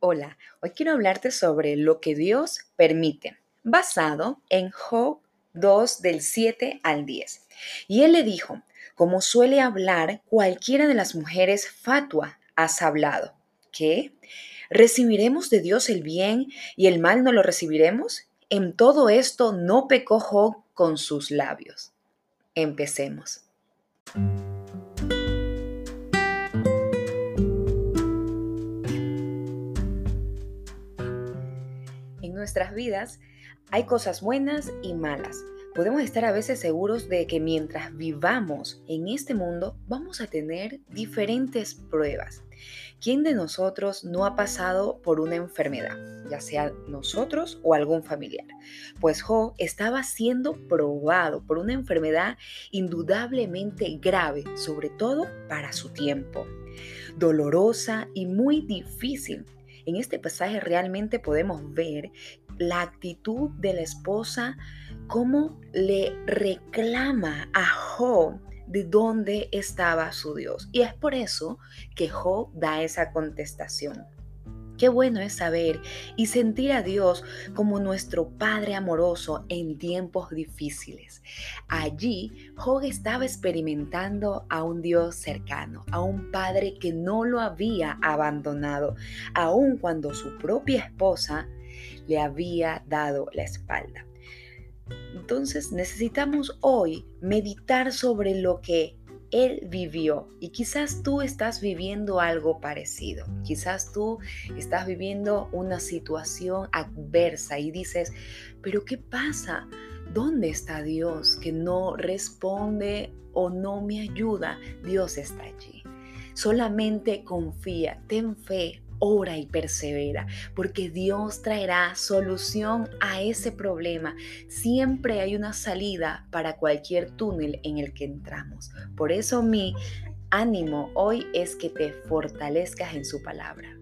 Hola, hoy quiero hablarte sobre lo que Dios permite, basado en Job 2 del 7 al 10. Y él le dijo, como suele hablar cualquiera de las mujeres fatua, has hablado. ¿Qué? ¿Recibiremos de Dios el bien y el mal no lo recibiremos? En todo esto no pecó Job con sus labios. Empecemos. Nuestras vidas hay cosas buenas y malas. Podemos estar a veces seguros de que mientras vivamos en este mundo vamos a tener diferentes pruebas. ¿Quién de nosotros no ha pasado por una enfermedad, ya sea nosotros o algún familiar? Pues Jo estaba siendo probado por una enfermedad indudablemente grave, sobre todo para su tiempo, dolorosa y muy difícil en este pasaje realmente podemos ver la actitud de la esposa, cómo le reclama a Job de dónde estaba su Dios. Y es por eso que Job da esa contestación. Qué bueno es saber y sentir a Dios como nuestro Padre amoroso en tiempos difíciles. Allí, Job estaba experimentando a un Dios cercano, a un Padre que no lo había abandonado, aun cuando su propia esposa le había dado la espalda. Entonces necesitamos hoy meditar sobre lo que él vivió y quizás tú estás viviendo algo parecido. Quizás tú estás viviendo una situación adversa y dices, pero ¿qué pasa? ¿Dónde está Dios que no responde o no me ayuda? Dios está allí. Solamente confía, ten fe, ora y persevera, porque Dios traerá solución a ese problema. Siempre hay una salida para cualquier túnel en el que entramos. Por eso mi ánimo hoy es que te fortalezcas en su palabra.